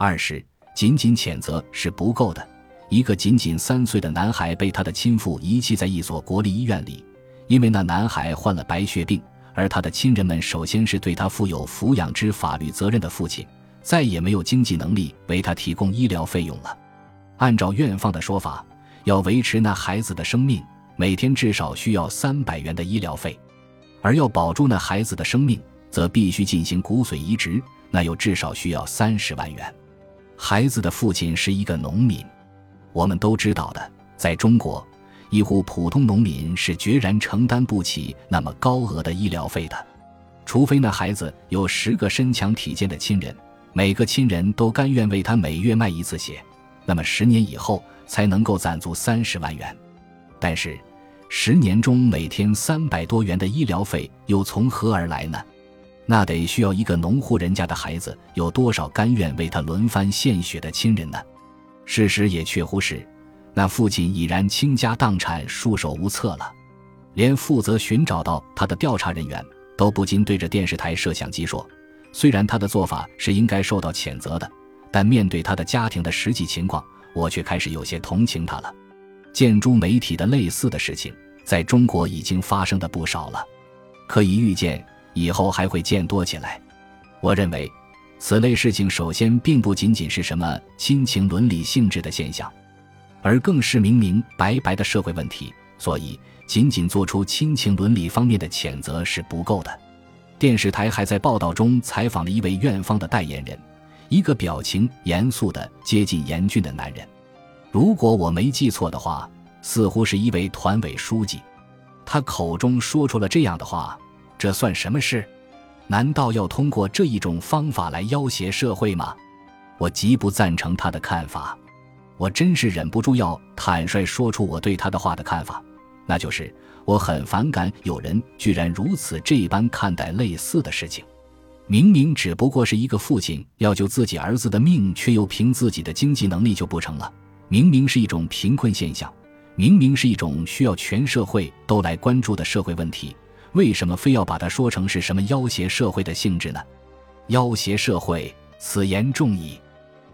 二是，仅仅谴责是不够的。一个仅仅三岁的男孩被他的亲父遗弃在一所国立医院里，因为那男孩患了白血病，而他的亲人们首先是对他负有抚养之法律责任的父亲，再也没有经济能力为他提供医疗费用了。按照院方的说法，要维持那孩子的生命，每天至少需要三百元的医疗费，而要保住那孩子的生命，则必须进行骨髓移植，那又至少需要三十万元。孩子的父亲是一个农民。我们都知道的，在中国，一户普通农民是决然承担不起那么高额的医疗费的，除非那孩子有十个身强体健的亲人，每个亲人都甘愿为他每月卖一次血，那么十年以后才能够攒足三十万元。但是，十年中每天三百多元的医疗费又从何而来呢？那得需要一个农户人家的孩子有多少甘愿为他轮番献血的亲人呢？事实也确乎是，那父亲已然倾家荡产、束手无策了，连负责寻找到他的调查人员都不禁对着电视台摄像机说：“虽然他的做法是应该受到谴责的，但面对他的家庭的实际情况，我却开始有些同情他了。”建筑媒体的类似的事情，在中国已经发生的不少了，可以预见以后还会见多起来。我认为。此类事情首先并不仅仅是什么亲情伦理性质的现象，而更是明明白白的社会问题。所以，仅仅做出亲情伦理方面的谴责是不够的。电视台还在报道中采访了一位院方的代言人，一个表情严肃的接近严峻的男人。如果我没记错的话，似乎是一位团委书记。他口中说出了这样的话：“这算什么事？”难道要通过这一种方法来要挟社会吗？我极不赞成他的看法。我真是忍不住要坦率说出我对他的话的看法，那就是我很反感有人居然如此这般看待类似的事情。明明只不过是一个父亲要救自己儿子的命，却又凭自己的经济能力就不成了；明明是一种贫困现象，明明是一种需要全社会都来关注的社会问题。为什么非要把它说成是什么要挟社会的性质呢？要挟社会，此言重矣。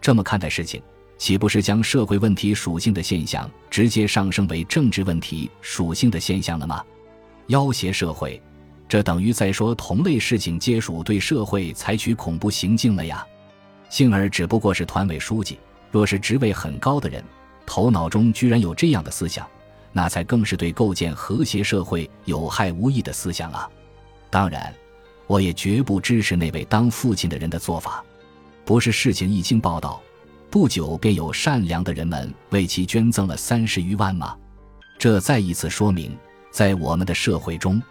这么看待事情，岂不是将社会问题属性的现象直接上升为政治问题属性的现象了吗？要挟社会，这等于在说同类事情皆属对社会采取恐怖行径了呀。幸而只不过是团委书记，若是职位很高的人，头脑中居然有这样的思想。那才更是对构建和谐社会有害无益的思想啊！当然，我也绝不支持那位当父亲的人的做法。不是事情一经报道，不久便有善良的人们为其捐赠了三十余万吗？这再一次说明，在我们的社会中，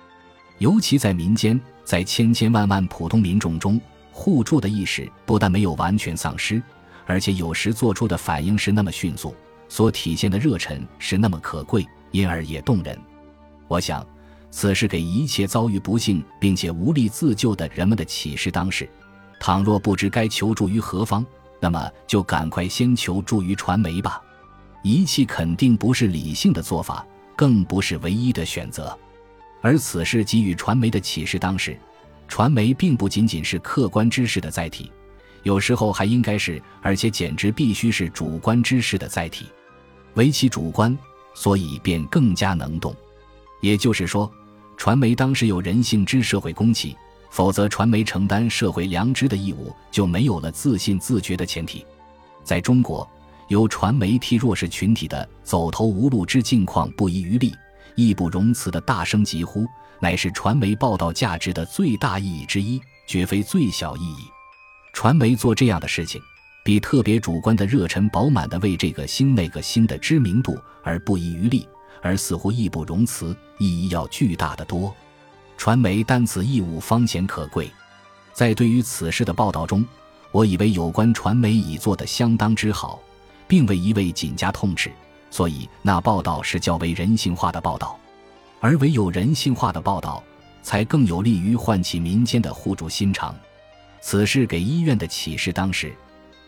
尤其在民间，在千千万万普通民众中，互助的意识不但没有完全丧失，而且有时做出的反应是那么迅速，所体现的热忱是那么可贵。因而也动人。我想，此事给一切遭遇不幸并且无力自救的人们的启示当是：倘若不知该求助于何方，那么就赶快先求助于传媒吧。遗弃肯定不是理性的做法，更不是唯一的选择。而此事给予传媒的启示当是：传媒并不仅仅是客观知识的载体，有时候还应该是，而且简直必须是主观知识的载体。唯其主观。所以便更加能动，也就是说，传媒当时有人性之社会公器，否则传媒承担社会良知的义务就没有了自信自觉的前提。在中国，由传媒替弱势群体的走投无路之境况不遗余力、义不容辞的大声疾呼，乃是传媒报道价值的最大意义之一，绝非最小意义。传媒做这样的事情。比特别主观的热忱饱满的为这个星那个星的知名度而不遗余力，而似乎义不容辞，意义要巨大的多。传媒担此义务方显可贵。在对于此事的报道中，我以为有关传媒已做得相当之好，并未一味紧加痛斥，所以那报道是较为人性化的报道。而唯有人性化的报道，才更有利于唤起民间的互助心肠。此事给医院的启示当时。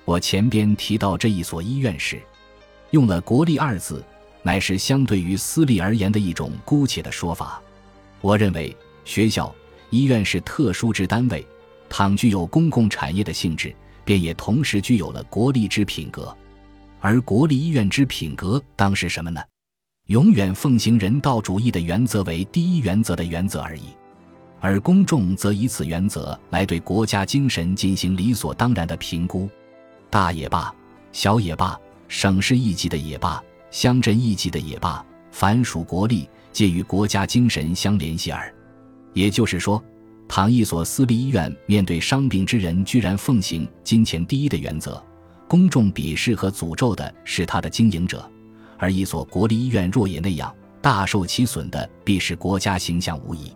我前边提到这一所医院时，用了“国立”二字，乃是相对于私立而言的一种姑且的说法。我认为，学校、医院是特殊之单位，倘具有公共产业的性质，便也同时具有了国立之品格。而国立医院之品格当是什么呢？永远奉行人道主义的原则为第一原则的原则而已。而公众则以此原则来对国家精神进行理所当然的评估，大也罢，小也罢，省市一级的也罢，乡镇一级的也罢，凡属国力，皆与国家精神相联系耳。也就是说，倘一所私立医院面对伤病之人，居然奉行金钱第一的原则，公众鄙视和诅咒的是他的经营者；而一所国立医院若也那样，大受其损的必是国家形象无疑。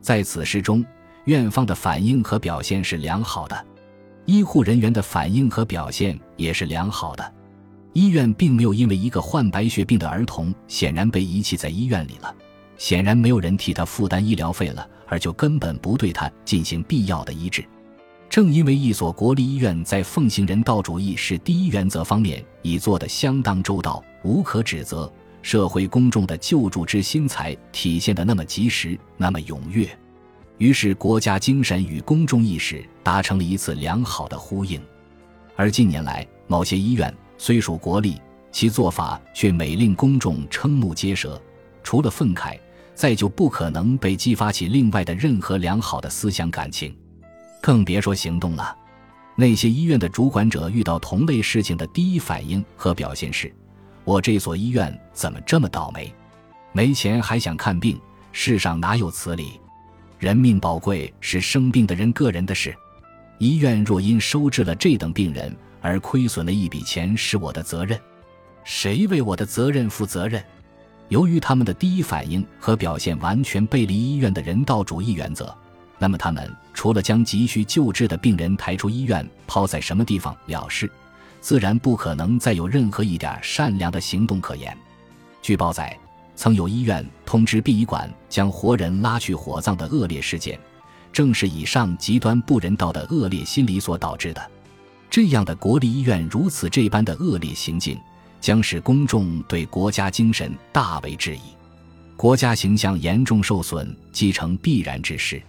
在此事中，院方的反应和表现是良好的，医护人员的反应和表现也是良好的。医院并没有因为一个患白血病的儿童显然被遗弃在医院里了。显然没有人替他负担医疗费了，而就根本不对他进行必要的医治。正因为一所国立医院在奉行人道主义是第一原则方面已做得相当周到，无可指责，社会公众的救助之心才体现得那么及时，那么踊跃，于是国家精神与公众意识达成了一次良好的呼应。而近年来，某些医院虽属国立，其做法却每令公众瞠目结舌，除了愤慨。再就不可能被激发起另外的任何良好的思想感情，更别说行动了。那些医院的主管者遇到同类事情的第一反应和表现是：“我这所医院怎么这么倒霉？没钱还想看病？世上哪有此理？人命宝贵是生病的人个人的事，医院若因收治了这等病人而亏损了一笔钱，是我的责任，谁为我的责任负责任？”由于他们的第一反应和表现完全背离医院的人道主义原则，那么他们除了将急需救治的病人抬出医院抛在什么地方了事，自然不可能再有任何一点善良的行动可言。据报载，曾有医院通知殡仪馆将活人拉去火葬的恶劣事件，正是以上极端不人道的恶劣心理所导致的。这样的国立医院如此这般的恶劣行径。将使公众对国家精神大为质疑，国家形象严重受损，即成必然之事。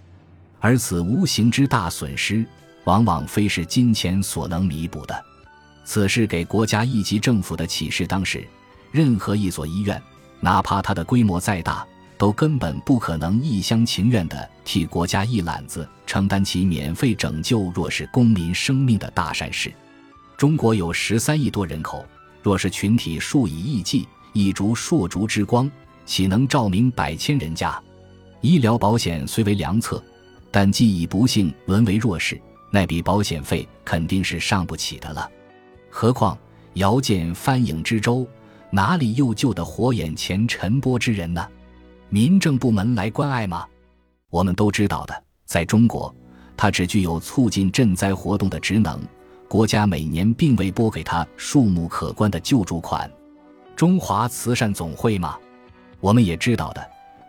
而此无形之大损失，往往非是金钱所能弥补的。此事给国家一级政府的启示当时：任何一所医院，哪怕它的规模再大，都根本不可能一厢情愿地替国家一揽子承担起免费拯救弱势公民生命的大善事。中国有十三亿多人口。若是群体数以亿计，一烛烁烛之光，岂能照明百千人家？医疗保险虽为良策，但既已不幸沦为弱势，那笔保险费肯定是上不起的了。何况遥见翻影之舟，哪里又救得活眼前陈波之人呢？民政部门来关爱吗？我们都知道的，在中国，它只具有促进赈灾活动的职能。国家每年并未拨给他数目可观的救助款，中华慈善总会嘛，我们也知道的，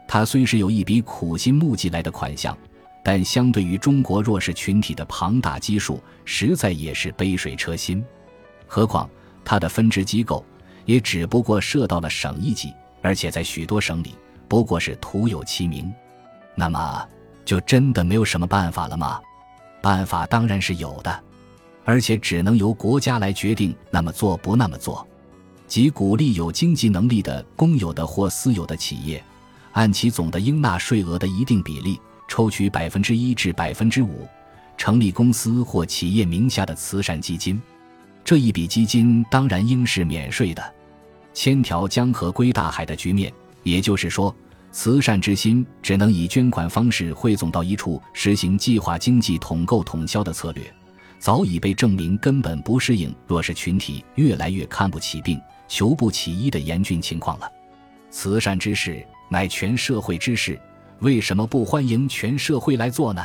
他虽是有一笔苦心募集来的款项，但相对于中国弱势群体的庞大基数，实在也是杯水车薪。何况他的分支机构也只不过设到了省一级，而且在许多省里不过是徒有其名，那么就真的没有什么办法了吗？办法当然是有的。而且只能由国家来决定，那么做不那么做，即鼓励有经济能力的公有的或私有的企业，按其总的应纳税额的一定比例抽取百分之一至百分之五，成立公司或企业名下的慈善基金。这一笔基金当然应是免税的。千条江河归大海的局面，也就是说，慈善之心只能以捐款方式汇总到一处，实行计划经济统购统销的策略。早已被证明根本不适应弱势群体越来越看不起病、求不起医的严峻情况了。慈善之事乃全社会之事，为什么不欢迎全社会来做呢？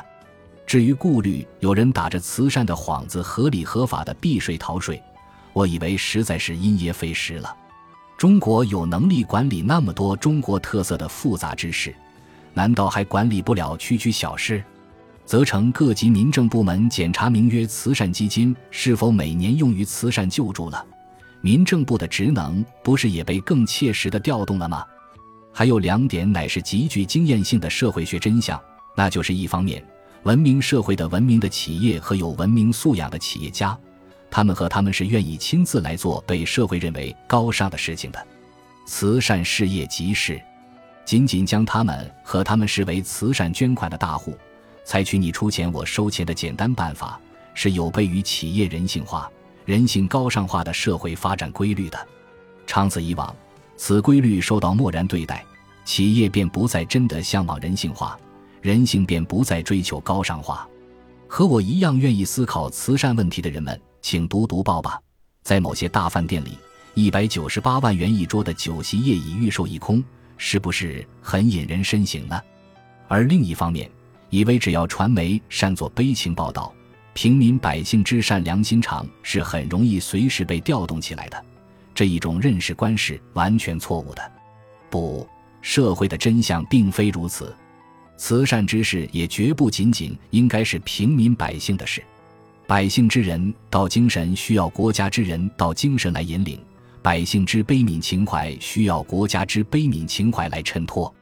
至于顾虑有人打着慈善的幌子合理合法的避税逃税，我以为实在是因噎废食了。中国有能力管理那么多中国特色的复杂之事，难道还管理不了区区小事？责成各级民政部门检查名曰慈善基金是否每年用于慈善救助了，民政部的职能不是也被更切实的调动了吗？还有两点乃是极具经验性的社会学真相，那就是一方面，文明社会的文明的企业和有文明素养的企业家，他们和他们是愿意亲自来做被社会认为高尚的事情的。慈善事业即是，仅仅将他们和他们视为慈善捐款的大户，采取你出钱我收钱的简单办法，是有悖于企业人性化、人性高尚化的社会发展规律的。长此以往，此规律受到漠然对待，企业便不再真的向往人性化，人性便不再追求高尚化。和我一样愿意思考慈善问题的人们，请读读报吧。在某些大饭店里，一百九十八万元一桌的酒席业已预售一空，是不是很引人深省呢？而另一方面，以为只要传媒善做悲情报道，平民百姓之善良心肠是很容易随时被调动起来的。这一种认识观是完全错误的，不，社会的真相并非如此。慈善之事也绝不仅仅应该是平民百姓的事，百姓之人道精神需要国家之人道精神来引领，百姓之悲悯情怀需要国家之悲悯情怀来衬托。